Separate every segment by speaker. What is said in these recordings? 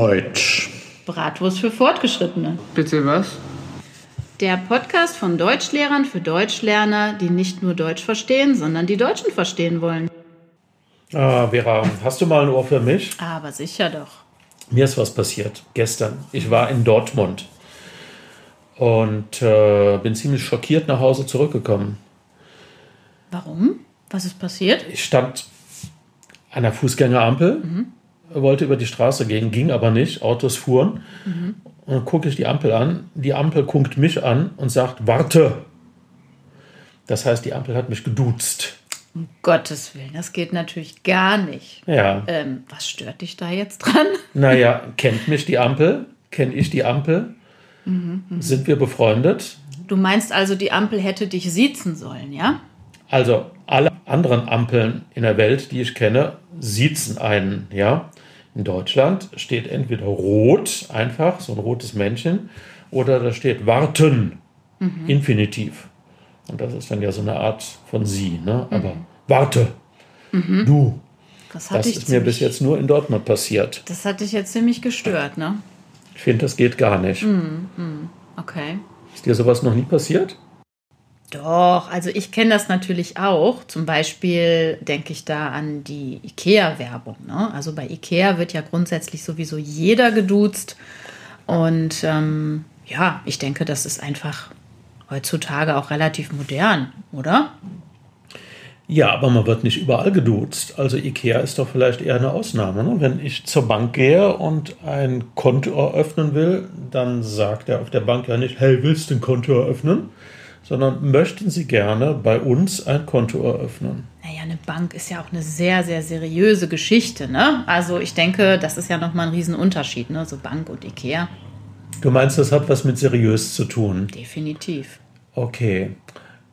Speaker 1: Deutsch.
Speaker 2: Bratwurst für Fortgeschrittene.
Speaker 3: Bitte was?
Speaker 2: Der Podcast von Deutschlehrern für Deutschlerner, die nicht nur Deutsch verstehen, sondern die Deutschen verstehen wollen.
Speaker 1: Ah, Vera, hast du mal ein Ohr für mich?
Speaker 2: Aber sicher doch.
Speaker 1: Mir ist was passiert gestern. Ich war in Dortmund und äh, bin ziemlich schockiert nach Hause zurückgekommen.
Speaker 2: Warum? Was ist passiert?
Speaker 1: Ich stand an der Fußgängerampel, wollte über die Straße gehen, ging aber nicht. Autos fuhren. Und dann gucke ich die Ampel an. Die Ampel guckt mich an und sagt, warte. Das heißt, die Ampel hat mich geduzt.
Speaker 2: Um Gottes Willen, das geht natürlich gar nicht.
Speaker 1: Ja.
Speaker 2: Ähm, was stört dich da jetzt dran?
Speaker 1: Naja, kennt mich die Ampel? Kenne ich die Ampel? Sind wir befreundet?
Speaker 2: Du meinst also, die Ampel hätte dich siezen sollen, ja?
Speaker 1: Also alle anderen Ampeln in der Welt, die ich kenne, siezen einen, ja. In Deutschland steht entweder rot, einfach, so ein rotes Männchen, oder da steht warten, Infinitiv. Und das ist dann ja so eine Art von sie, ne? Aber warte, du.
Speaker 2: Das
Speaker 1: Das ist mir bis
Speaker 2: ziemlich,
Speaker 1: jetzt nur in Dortmund passiert.
Speaker 2: das hat dich jetzt ziemlich gestört, ne?
Speaker 1: Ich finde, das geht gar nicht.
Speaker 2: Okay.
Speaker 1: Ist dir sowas noch nie passiert?
Speaker 2: Doch, also ich kenne das natürlich auch. Zum Beispiel denke ich da an die IKEA-Werbung. Ne? Also bei IKEA wird ja grundsätzlich sowieso jeder geduzt. Und ähm, ja, ich denke, das ist einfach heutzutage auch relativ modern, oder?
Speaker 1: Ja, aber man wird nicht überall geduzt. Also Ikea ist doch vielleicht eher eine Ausnahme. Ne? Wenn ich zur Bank gehe und ein Konto eröffnen will, dann sagt er auf der Bank ja nicht, hey, willst du ein Konto eröffnen? Sondern möchten Sie gerne bei uns ein Konto eröffnen?
Speaker 2: Naja, eine Bank ist ja auch eine sehr, sehr seriöse Geschichte. Ne? Also ich denke, das ist ja nochmal ein Riesenunterschied, ne? so Bank und IKEA.
Speaker 1: Du meinst, das hat was mit seriös zu tun?
Speaker 2: Definitiv.
Speaker 1: Okay.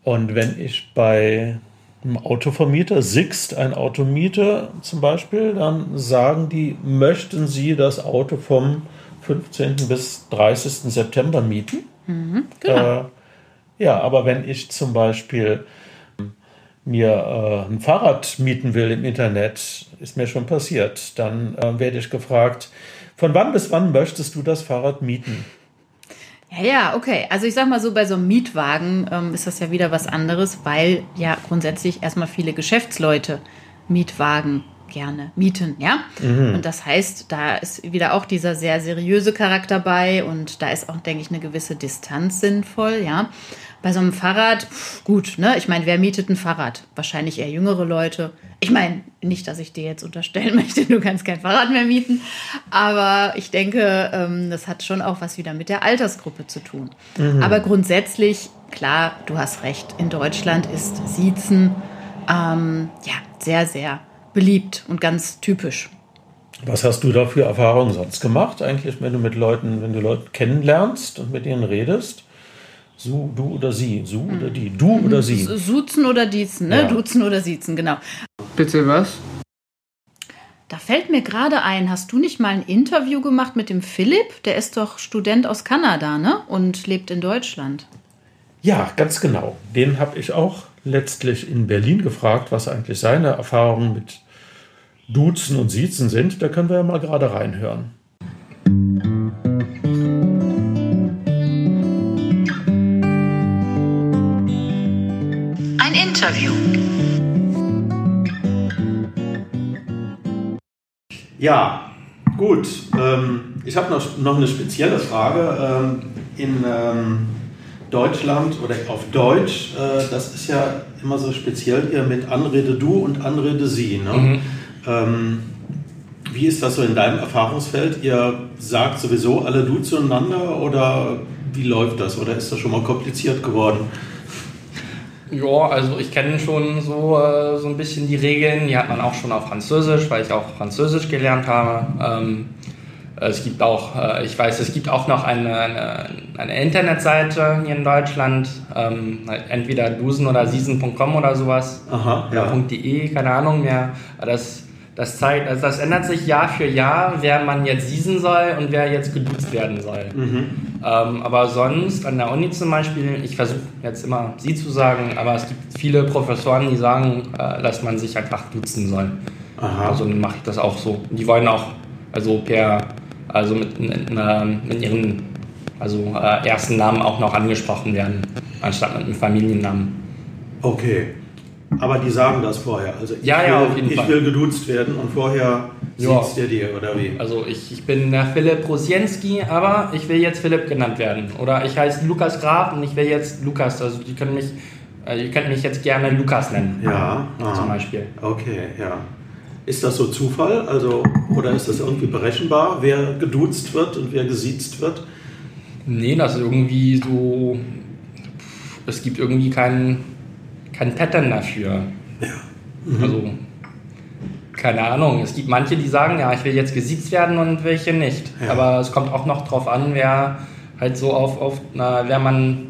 Speaker 1: Und wenn ich bei einem Autovermieter, Sixt, ein Auto miete zum Beispiel, dann sagen die, möchten Sie das Auto vom 15. bis 30. September mieten?
Speaker 2: Genau.
Speaker 1: Äh, ja, aber wenn ich zum Beispiel mir äh, ein Fahrrad mieten will im Internet, ist mir schon passiert, dann äh, werde ich gefragt, von wann bis wann möchtest du das Fahrrad mieten?
Speaker 2: Ja, ja, okay. Also ich sag mal so, bei so einem Mietwagen ähm, ist das ja wieder was anderes, weil ja grundsätzlich erstmal viele Geschäftsleute Mietwagen gerne mieten, ja. Und das heißt, da ist wieder auch dieser sehr seriöse Charakter bei und da ist auch, denke ich, eine gewisse Distanz sinnvoll, ja. Bei so einem Fahrrad, pff, gut, ne? Ich meine, wer mietet ein Fahrrad? Wahrscheinlich eher jüngere Leute. Ich meine, nicht, dass ich dir jetzt unterstellen möchte, du kannst kein Fahrrad mehr mieten, aber ich denke, ähm, das hat schon auch was wieder mit der Altersgruppe zu tun. Aber grundsätzlich, klar, du hast recht, in Deutschland ist Siezen ähm, ja sehr, sehr beliebt und ganz typisch.
Speaker 1: Was hast du da für Erfahrungen sonst gemacht, eigentlich, wenn du mit Leuten, wenn du Leute kennenlernst und mit ihnen redest? So, du oder sie, so oder die, du oder sie.
Speaker 2: Suzen oder Diezen, ne?
Speaker 1: Ja.
Speaker 2: Duzen oder Siezen, genau.
Speaker 3: Bitte was?
Speaker 2: Da fällt mir gerade ein, hast du nicht mal ein Interview gemacht mit dem Philipp? Der ist doch Student aus Kanada, ne? Und lebt in Deutschland.
Speaker 1: Ja, ganz genau. Den habe ich auch letztlich in Berlin gefragt, was eigentlich seine Erfahrungen mit Duzen und Siezen sind. Da können wir ja mal gerade reinhören.
Speaker 2: Ein Interview.
Speaker 1: Ja, gut. Ähm, ich habe noch, noch eine spezielle Frage. Ähm, in ähm, Deutschland oder auf Deutsch, äh, das ist ja immer so speziell hier mit Anrede du und Anrede sie. Ne? Ähm, wie ist das so in deinem Erfahrungsfeld? Ihr sagt sowieso alle du zueinander oder wie läuft das? Oder ist das schon mal kompliziert geworden?
Speaker 4: Ja, also ich kenne schon so, äh, so ein bisschen die Regeln. Die hat man auch schon auf Französisch, weil ich auch Französisch gelernt habe. Ähm, es gibt auch, äh, ich weiß, es gibt auch noch eine, eine, eine Internetseite hier in Deutschland, ähm, entweder dusen oder season.com oder sowas.
Speaker 1: Aha,
Speaker 4: Oder .de, keine Ahnung mehr. Das, das zeigt, also das ändert sich Jahr für Jahr, wer man jetzt season soll und wer jetzt geduzt werden soll. Ähm, aber sonst an der Uni zum Beispiel, ich versuche jetzt immer sie zu sagen, aber es gibt viele Professoren, die sagen, äh, dass man sich einfach duzen soll.
Speaker 1: Aha.
Speaker 4: Also dann mache ich das auch so. Die wollen auch, also per also mit, mit, mit ihren also, äh, ersten Namen auch noch angesprochen werden, anstatt mit einem Familiennamen.
Speaker 1: Okay. Aber die sagen das vorher. Also ich,
Speaker 4: Ja,
Speaker 1: will,
Speaker 4: ja, auf jeden
Speaker 1: ich
Speaker 4: Fall.
Speaker 1: will geduzt werden und vorher
Speaker 4: Ja.
Speaker 1: sieht's der dir oder wie?
Speaker 4: Also ich, ich bin äh, Philipp Rosienski, aber ich will jetzt Philipp genannt werden. Oder ich heiße Lukas Graf und ich will jetzt Lukas. Also die können mich, äh, ihr könnt mich jetzt gerne Lukas nennen.
Speaker 1: Ja, aha.
Speaker 4: Zum Beispiel.
Speaker 1: Okay, ja. Ist das so Zufall? Also, oder ist das irgendwie berechenbar, wer geduzt wird und wer gesiezt wird?
Speaker 4: Nee, das ist irgendwie so. Es gibt irgendwie kein, kein Pattern dafür. Also, keine Ahnung. Es gibt manche, die sagen, ja, ich will jetzt gesiezt werden und welche nicht.
Speaker 1: Ja.
Speaker 4: Aber es kommt auch noch drauf an, wer halt so auf, auf na, wer man,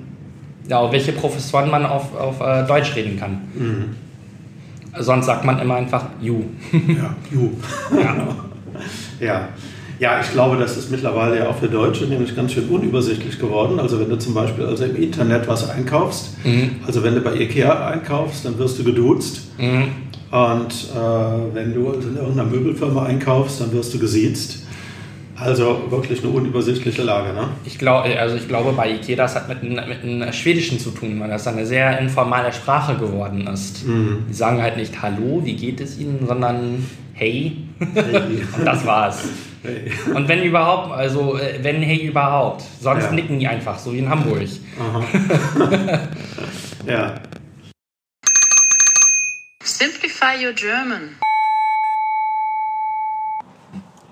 Speaker 4: ja, auf welche Professoren man auf, auf äh, Deutsch reden kann. Sonst sagt man immer einfach you.
Speaker 1: Ja, ju.
Speaker 4: ja.
Speaker 1: Ja. Ja, ich glaube, das ist mittlerweile ja auch für Deutsche nämlich ganz schön unübersichtlich geworden. Also wenn du zum Beispiel also im Internet was einkaufst, also wenn du bei Ikea einkaufst, dann wirst du geduzt.
Speaker 4: Mhm.
Speaker 1: Und äh, wenn du also in irgendeiner Möbelfirma einkaufst, dann wirst du gesiezt. Also wirklich eine unübersichtliche Lage, ne?
Speaker 4: Ich glaube, also ich glaube, bei Ikea das hat mit, einem- mit einem Schwedischen zu tun, weil das eine sehr informale Sprache geworden ist. Die sagen halt nicht Hallo, wie geht es Ihnen, sondern Hey. Und das war's. Und wenn überhaupt, also äh, wenn Hey überhaupt. Sonst
Speaker 1: Ja.
Speaker 4: nicken die einfach, so wie in Hamburg.
Speaker 1: Ja.
Speaker 2: Simplify your German.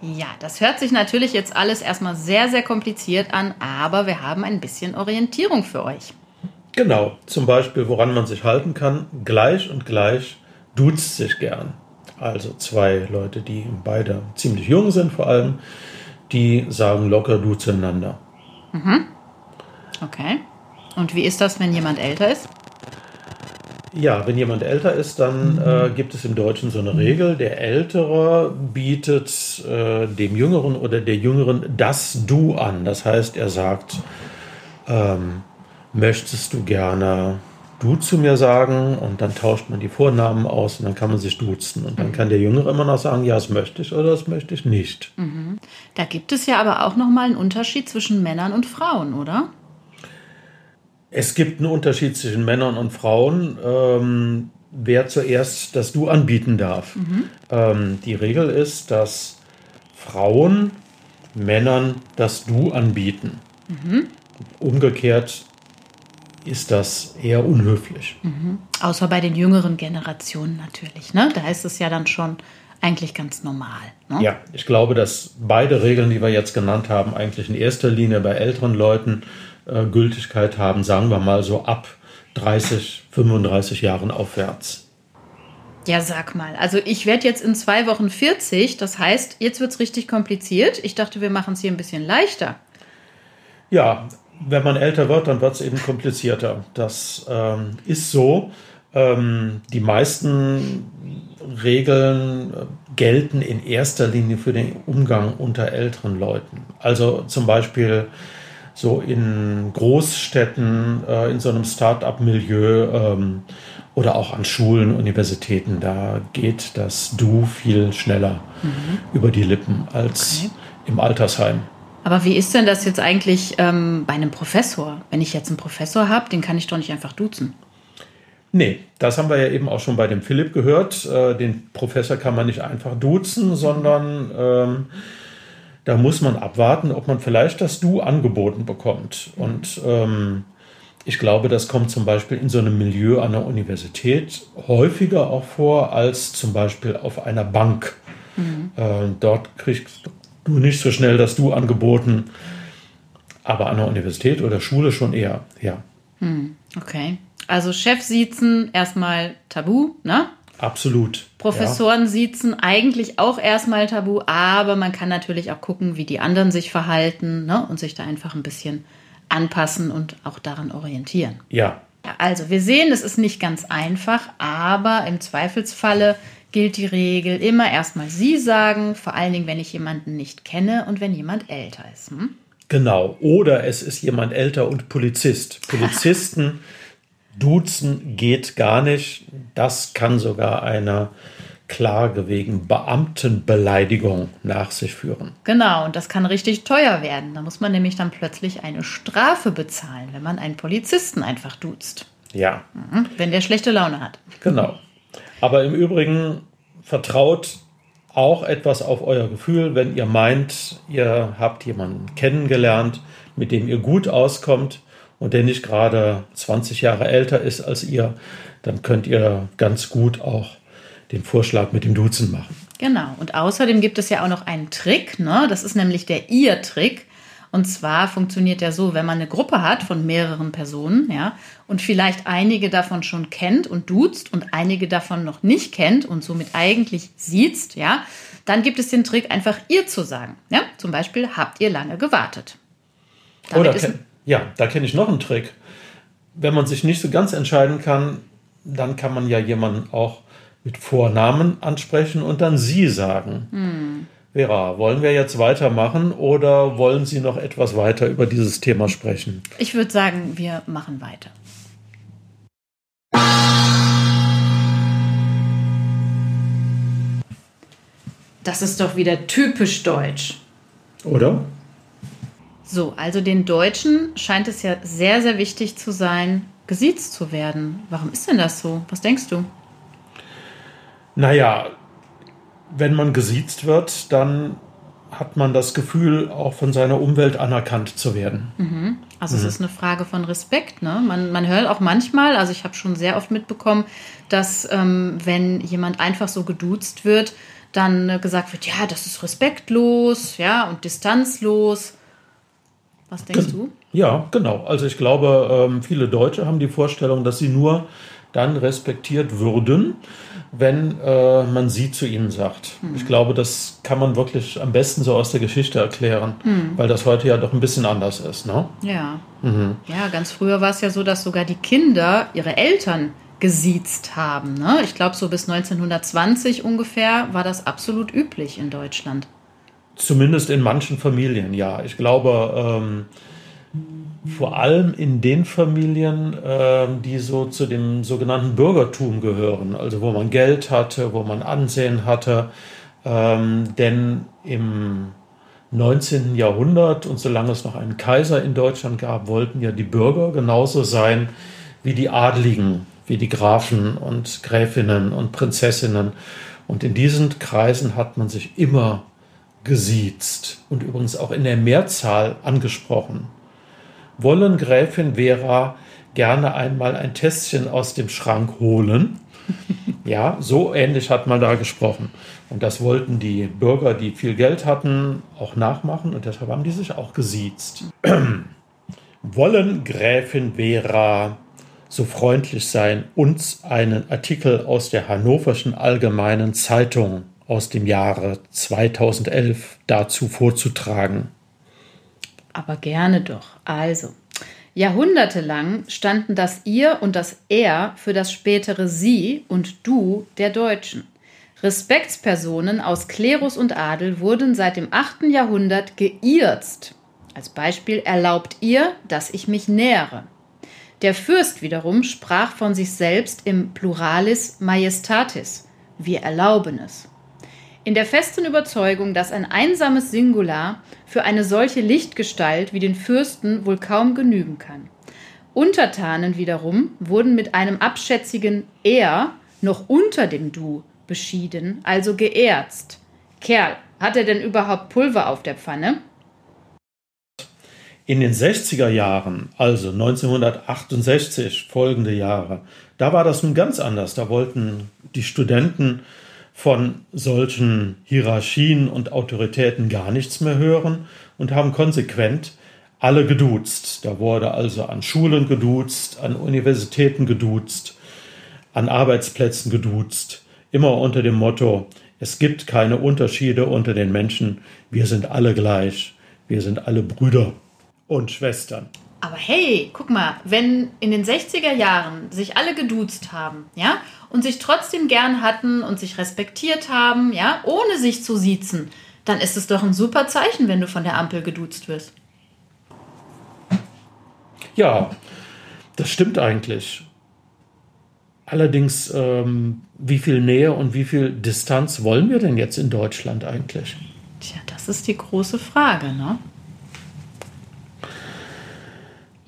Speaker 2: Ja, das hört sich natürlich jetzt alles erstmal sehr, sehr kompliziert an, aber wir haben ein bisschen Orientierung für euch.
Speaker 1: Genau, zum Beispiel, woran man sich halten kann, gleich und gleich duzt sich gern. Also zwei Leute, die beide ziemlich jung sind vor allem, die sagen locker du zueinander.
Speaker 2: Okay. Und wie ist das, wenn jemand älter ist?
Speaker 1: Ja, wenn jemand älter ist, dann äh, gibt es im Deutschen so eine Regel, der Ältere bietet äh, dem Jüngeren oder der Jüngeren das Du an. Das heißt, er sagt, ähm, möchtest du gerne du zu mir sagen und dann tauscht man die Vornamen aus und dann kann man sich duzen. Und dann kann der Jüngere immer noch sagen, ja, das möchte ich oder das möchte ich nicht.
Speaker 2: Da gibt es ja aber auch nochmal einen Unterschied zwischen Männern und Frauen, oder?
Speaker 1: Es gibt einen Unterschied zwischen Männern und Frauen, ähm, wer zuerst das Du anbieten darf. Ähm, die Regel ist, dass Frauen Männern das Du anbieten. Umgekehrt ist das eher unhöflich.
Speaker 2: Außer bei den jüngeren Generationen natürlich. Ne? Da ist es ja dann schon eigentlich ganz normal. Ne?
Speaker 1: Ja, ich glaube, dass beide Regeln, die wir jetzt genannt haben, eigentlich in erster Linie bei älteren Leuten äh, Gültigkeit haben, sagen wir mal so ab 30, 35 Jahren aufwärts.
Speaker 2: Ja, sag mal. Also ich werde jetzt in zwei Wochen 40. Das heißt, jetzt wird es richtig kompliziert. Ich dachte, wir machen es hier ein bisschen leichter.
Speaker 1: Ja, wenn man älter wird, dann wird es eben komplizierter. Das ähm, ist so. Ähm, die meisten Regeln äh, gelten in erster Linie für den Umgang unter älteren Leuten. Also zum Beispiel so in Großstädten, äh, in so einem Start-up-Milieu ähm, oder auch an Schulen, Universitäten, da geht das Du viel schneller über die Lippen als
Speaker 2: Okay.
Speaker 1: im Altersheim.
Speaker 2: Aber wie ist denn das jetzt eigentlich ähm, bei einem Professor? Wenn ich jetzt einen Professor habe, den kann ich doch nicht einfach duzen.
Speaker 1: Nee, das haben wir ja eben auch schon bei dem Philipp gehört. Äh, Den Professor kann man nicht einfach duzen, sondern ähm, da muss man abwarten, ob man vielleicht das Du angeboten bekommt. Und ähm, ich glaube, das kommt zum Beispiel in so einem Milieu an der Universität häufiger auch vor als zum Beispiel auf einer Bank. Äh, dort kriegst du nicht so schnell das Du angeboten, aber an der Universität oder Schule schon eher, ja.
Speaker 2: Okay. Also Chef siezen erstmal tabu, ne?
Speaker 1: Absolut.
Speaker 2: Professoren siezen eigentlich auch erstmal tabu, aber man kann natürlich auch gucken, wie die anderen sich verhalten ne? und sich da einfach ein bisschen anpassen und auch daran orientieren.
Speaker 1: Ja,
Speaker 2: Ja, Also, wir sehen, es ist nicht ganz einfach, aber im Zweifelsfalle gilt die Regel immer erstmal Sie sagen, vor allen Dingen, wenn ich jemanden nicht kenne und wenn jemand älter ist. Hm?
Speaker 1: Genau. Oder es ist jemand älter und Polizist. Polizisten duzen geht gar nicht. Das kann sogar einer Klage wegen Beamtenbeleidigung nach sich führen.
Speaker 2: Genau, und das kann richtig teuer werden. Da muss man nämlich dann plötzlich eine Strafe bezahlen, wenn man einen Polizisten einfach duzt.
Speaker 1: Ja.
Speaker 2: Mhm, wenn der schlechte Laune hat.
Speaker 1: Genau. Aber im Übrigen vertraut auch etwas auf euer Gefühl, wenn ihr meint, ihr habt jemanden kennengelernt, mit dem ihr gut auskommt und der nicht gerade 20 Jahre älter ist als ihr, dann könnt ihr ganz gut auch den Vorschlag mit dem Duzen machen.
Speaker 2: Genau. Und außerdem gibt es ja auch noch einen Trick, ne? Das ist nämlich der Ihr-Trick. Und zwar funktioniert der so, wenn man eine Gruppe hat von mehreren Personen, ja, und vielleicht einige davon schon kennt und duzt und einige davon noch nicht kennt und somit eigentlich sieht, ja, dann gibt es den Trick, einfach ihr zu sagen. Ja, zum Beispiel habt ihr lange gewartet.
Speaker 1: Damit Oder ja, da kenne ich noch einen Trick. Wenn man sich nicht so ganz entscheiden kann, dann kann man ja jemanden auch mit Vornamen ansprechen und dann Sie sagen. Hm. Vera, wollen wir jetzt weitermachen oder wollen Sie noch etwas weiter über dieses Thema sprechen?
Speaker 2: Ich würde sagen, wir machen weiter. Das ist doch wieder typisch deutsch.
Speaker 1: Oder?
Speaker 2: So, also den Deutschen scheint es ja sehr, sehr wichtig zu sein, gesiezt zu werden. Warum ist denn das so? Was denkst du?
Speaker 1: Naja, wenn man gesiezt wird, dann hat man das Gefühl, auch von seiner Umwelt anerkannt zu werden.
Speaker 2: Mhm. Also mhm. es ist eine Frage von Respekt. Ne? Man, man hört auch manchmal, also ich habe schon sehr oft mitbekommen, dass ähm, wenn jemand einfach so geduzt wird, dann äh, gesagt wird, ja, das ist respektlos, ja, und distanzlos. Was denkst du?
Speaker 1: Ja, genau. Also ich glaube, ähm, viele Deutsche haben die Vorstellung, dass sie nur dann respektiert würden, wenn äh, man sie zu ihnen sagt. Hm. Ich glaube, das kann man wirklich am besten so aus der Geschichte erklären, hm. weil das heute ja doch ein bisschen anders ist. Ne?
Speaker 2: Ja. Mhm. Ja, ganz früher war es ja so, dass sogar die Kinder ihre Eltern gesiezt haben. Ne? Ich glaube, so bis 1920 ungefähr war das absolut üblich in Deutschland.
Speaker 1: Zumindest in manchen Familien, ja. Ich glaube, ähm, vor allem in den Familien, äh, die so zu dem sogenannten Bürgertum gehören, also wo man Geld hatte, wo man Ansehen hatte. Ähm, denn im 19. Jahrhundert und solange es noch einen Kaiser in Deutschland gab, wollten ja die Bürger genauso sein wie die Adligen, wie die Grafen und Gräfinnen und Prinzessinnen. Und in diesen Kreisen hat man sich immer gesiezt und übrigens auch in der Mehrzahl angesprochen wollen Gräfin Vera gerne einmal ein Tässchen aus dem Schrank holen. Ja, so ähnlich hat man da gesprochen. Und das wollten die Bürger, die viel Geld hatten, auch nachmachen und deshalb haben die sich auch gesiezt. wollen Gräfin Vera so freundlich sein, uns einen Artikel aus der Hannoverschen Allgemeinen Zeitung aus dem Jahre 2011 dazu vorzutragen?
Speaker 2: Aber gerne doch. Also, jahrhundertelang standen das Ihr und das Er für das spätere Sie und Du der Deutschen. Respektspersonen aus Klerus und Adel wurden seit dem 8. Jahrhundert geirzt. Als Beispiel erlaubt ihr, dass ich mich nähere. Der Fürst wiederum sprach von sich selbst im Pluralis Majestatis. Wir erlauben es in der festen Überzeugung, dass ein einsames Singular für eine solche Lichtgestalt wie den Fürsten wohl kaum genügen kann. Untertanen wiederum wurden mit einem abschätzigen Er noch unter dem Du beschieden, also geerzt. Kerl, hat er denn überhaupt Pulver auf der Pfanne?
Speaker 1: In den 60er Jahren, also 1968 folgende Jahre, da war das nun ganz anders. Da wollten die Studenten von solchen Hierarchien und Autoritäten gar nichts mehr hören und haben konsequent alle geduzt. Da wurde also an Schulen geduzt, an Universitäten geduzt, an Arbeitsplätzen geduzt, immer unter dem Motto, es gibt keine Unterschiede unter den Menschen, wir sind alle gleich, wir sind alle Brüder und Schwestern.
Speaker 2: Aber hey, guck mal, wenn in den 60er Jahren sich alle geduzt haben, ja, und sich trotzdem gern hatten und sich respektiert haben, ja, ohne sich zu siezen, dann ist es doch ein super Zeichen, wenn du von der Ampel geduzt wirst.
Speaker 1: Ja, das stimmt eigentlich. allerdings, ähm, wie viel Nähe und wie viel Distanz wollen wir denn jetzt in Deutschland eigentlich?
Speaker 2: Tja, das ist die große Frage, ne?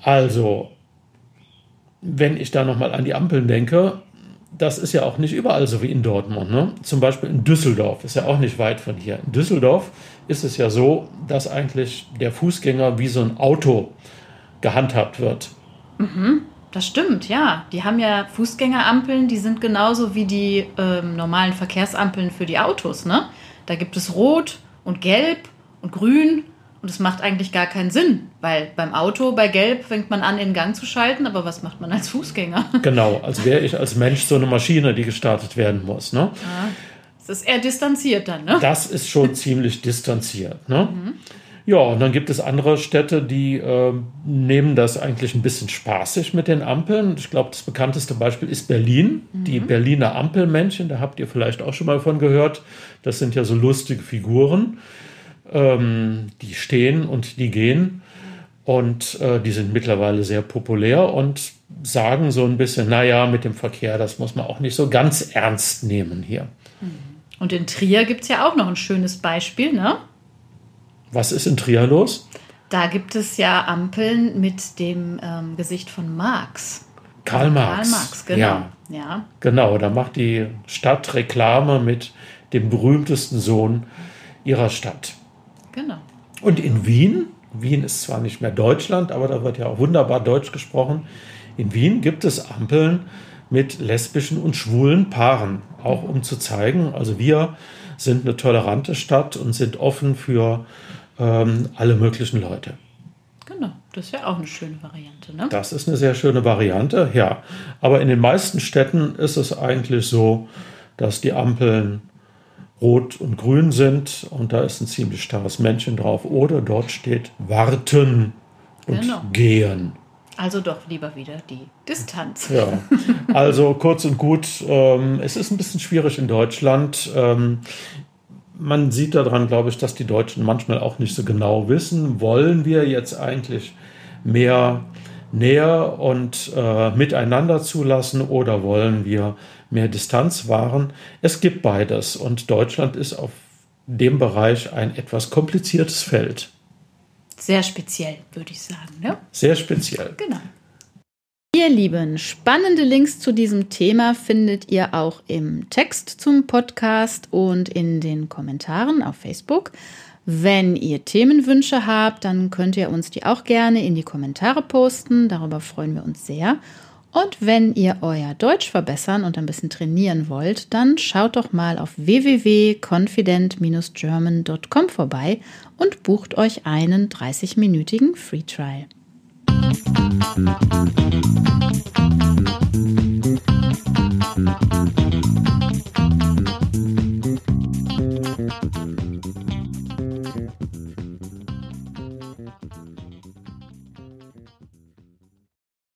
Speaker 1: Also, wenn ich da nochmal an die Ampeln denke, das ist ja auch nicht überall so wie in Dortmund. Ne? Zum Beispiel in Düsseldorf ist ja auch nicht weit von hier. In Düsseldorf ist es ja so, dass eigentlich der Fußgänger wie so ein Auto gehandhabt wird.
Speaker 2: Mhm, das stimmt, ja. Die haben ja Fußgängerampeln, die sind genauso wie die ähm, normalen Verkehrsampeln für die Autos. Ne? Da gibt es Rot und Gelb und Grün und es macht eigentlich gar keinen Sinn, weil beim Auto, bei Gelb, fängt man an, in Gang zu schalten, aber was macht man als Fußgänger?
Speaker 1: Genau, als wäre ich als Mensch so eine Maschine, die gestartet werden muss. Ne?
Speaker 2: Ja, das ist eher distanziert dann, ne?
Speaker 1: Das ist schon ziemlich distanziert. Ne? Mhm. Ja, und dann gibt es andere Städte, die äh, nehmen das eigentlich ein bisschen spaßig mit den Ampeln. Ich glaube, das bekannteste Beispiel ist Berlin, mhm. die Berliner Ampelmännchen. Da habt ihr vielleicht auch schon mal von gehört. Das sind ja so lustige Figuren ähm, die stehen und die gehen. Und äh, die sind mittlerweile sehr populär und sagen so ein bisschen, naja, mit dem Verkehr, das muss man auch nicht so ganz ernst nehmen hier.
Speaker 2: Mhm. Und in Trier gibt es ja auch noch ein schönes Beispiel, ne?
Speaker 1: Was ist in Trier los?
Speaker 2: Da gibt es ja Ampeln mit dem ähm, Gesicht von Marx.
Speaker 1: Karl Marx.
Speaker 2: Karl Marx, genau. Ja. ja.
Speaker 1: Genau, da macht die Stadt Reklame mit dem berühmtesten Sohn ihrer Stadt.
Speaker 2: Genau.
Speaker 1: Und in Wien, Wien ist zwar nicht mehr Deutschland, aber da wird ja auch wunderbar Deutsch gesprochen. In Wien gibt es Ampeln mit lesbischen und schwulen Paaren, auch um zu zeigen, also wir sind eine tolerante Stadt und sind offen für ähm, alle möglichen Leute.
Speaker 2: Genau, das wäre auch eine schöne Variante. Ne?
Speaker 1: Das ist eine sehr schöne Variante, ja. Aber in den meisten Städten ist es eigentlich so, dass die Ampeln rot und grün sind und da ist ein ziemlich starres Männchen drauf. Oder dort steht warten und genau. gehen.
Speaker 2: Also doch lieber wieder die Distanz.
Speaker 1: Ja, also kurz und gut, ähm, es ist ein bisschen schwierig in Deutschland. Ähm, man sieht daran, glaube ich, dass die Deutschen manchmal auch nicht so genau wissen, wollen wir jetzt eigentlich mehr Nähe und äh, miteinander zulassen oder wollen wir mehr Distanz wahren. Es gibt beides und Deutschland ist auf dem Bereich ein etwas kompliziertes Feld.
Speaker 2: Sehr speziell, würde ich sagen. Ne?
Speaker 1: Sehr speziell.
Speaker 2: Genau. Ihr Lieben, spannende Links zu diesem Thema findet ihr auch im Text zum Podcast und in den Kommentaren auf Facebook. Wenn ihr Themenwünsche habt, dann könnt ihr uns die auch gerne in die Kommentare posten. Darüber freuen wir uns sehr. Und wenn ihr euer Deutsch verbessern und ein bisschen trainieren wollt, dann schaut doch mal auf www.confident-german.com vorbei und bucht euch einen 30-minütigen Free Trial. Musik